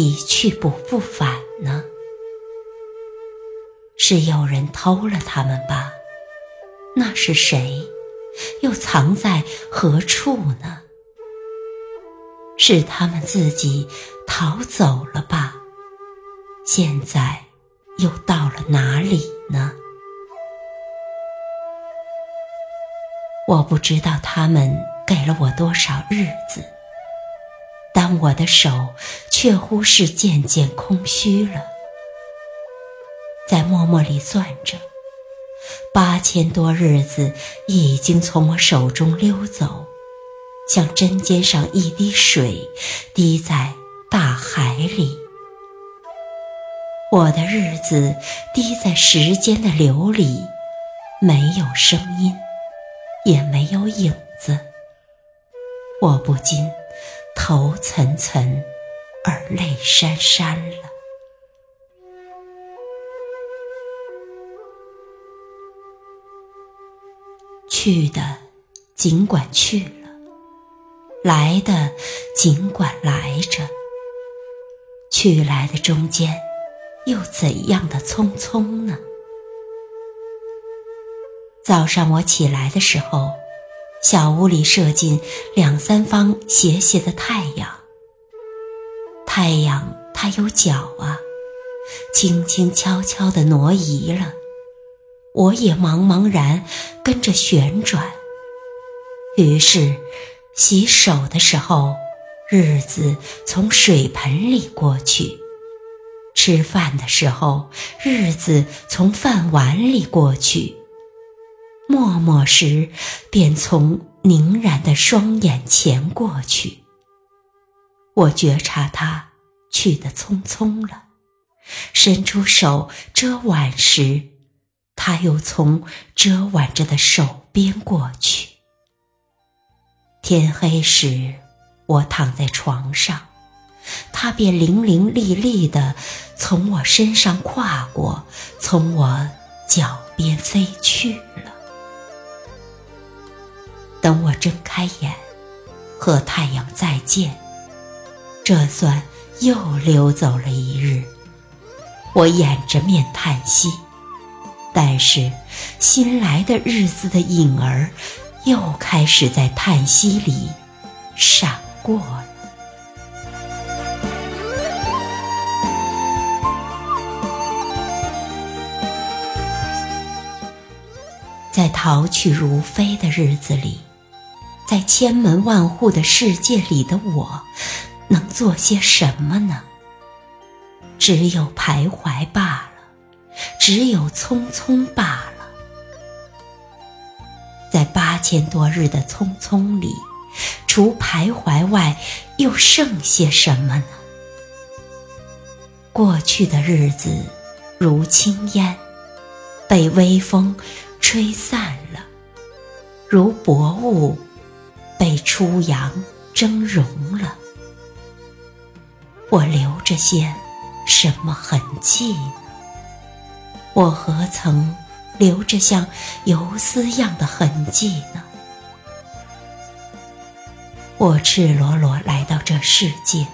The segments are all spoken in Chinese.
一去不复返呢？是有人偷了他们吧？那是谁？又藏在何处呢？是他们自己逃走了吧？现在又到了哪里呢？我不知道他们给了我多少日子。但我的手却乎是渐渐空虚了，在默默里算着，八千多日子已经从我手中溜走，像针尖上一滴水，滴在大海里。我的日子滴在时间的流里，没有声音，也没有影子。我不禁。头涔涔，而泪潸潸了。去的尽管去了，来的尽管来着。去来的中间，又怎样的匆匆呢？早上我起来的时候。小屋里射进两三方斜斜的太阳，太阳它有脚啊，轻轻悄悄地挪移了，我也茫茫然跟着旋转。于是，洗手的时候，日子从水盆里过去；吃饭的时候，日子从饭碗里过去。默默时，便从凝然的双眼前过去。我觉察他去得匆匆了，伸出手遮挽时，他又从遮挽着的手边过去。天黑时，我躺在床上，他便伶伶俐俐地从我身上跨过，从我脚边飞去了。等我睁开眼，和太阳再见，这算又溜走了一日。我掩着面叹息，但是新来的日子的影儿，又开始在叹息里闪过了。在逃去如飞的日子里。在千门万户的世界里的我，能做些什么呢？只有徘徊罢了，只有匆匆罢了。在八千多日的匆匆里，除徘徊外，又剩些什么呢？过去的日子如轻烟，被微风吹散了，如薄雾。被初阳蒸融了，我留着些什么痕迹呢？我何曾留着像游丝样的痕迹呢？我赤裸裸来到这世界，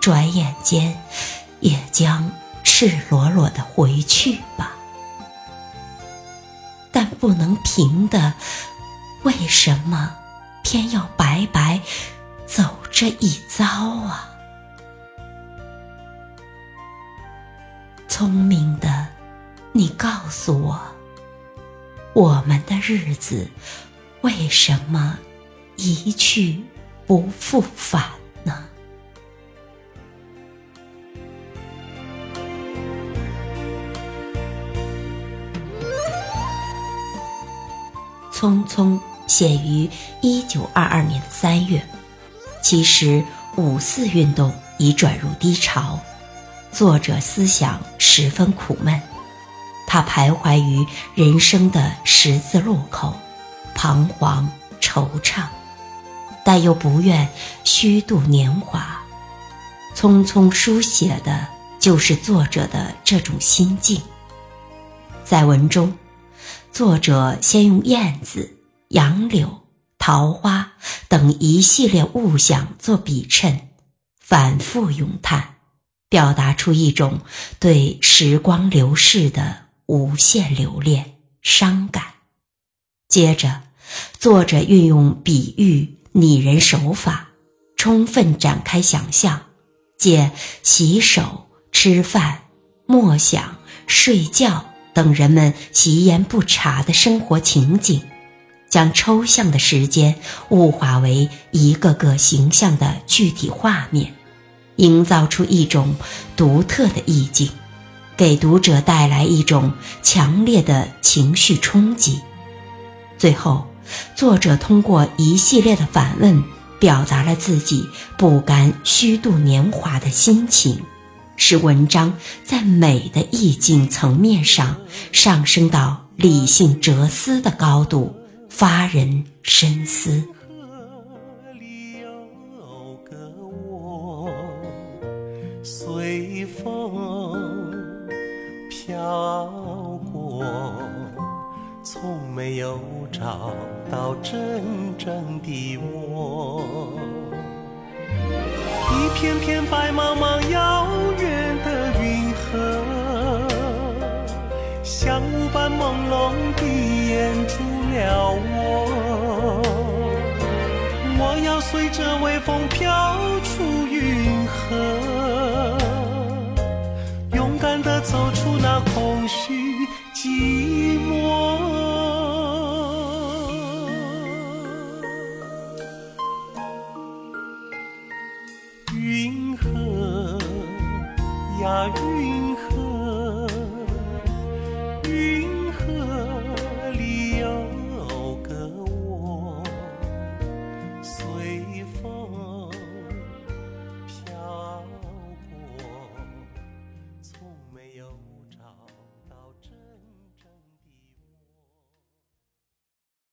转眼间也将赤裸裸的回去吧。但不能平的，为什么？偏要白白走这一遭啊！聪明的，你告诉我，我们的日子为什么一去不复返呢？匆匆。写于一九二二年的三月，其实五四运动已转入低潮，作者思想十分苦闷。他徘徊于人生的十字路口，彷徨惆怅，但又不愿虚度年华。匆匆书写的就是作者的这种心境。在文中，作者先用燕子、杨柳、桃花等一系列物象做比衬，反复咏叹，表达出一种对时光流逝的。无限留恋、伤感。接着，作者运用比喻拟人手法，充分展开想象，借洗手、吃饭、默想、睡觉等人们习言不察的生活情景，将抽象的时间物化为一个个形象的具体画面，营造出一种独特的意境。给读者带来一种强烈的情绪冲击。最后，作者通过一系列的反问，表达了自己不甘虚度年华的心情，使文章在美的意境层面上上升到理性哲思的高度，发人深思。风。飘过，从没有找到真正的我。一片片白茫茫遥远的云河，像雾般朦胧地掩住了我。我要随着微风飘出云河。走出那空虚寂寞。云河呀云。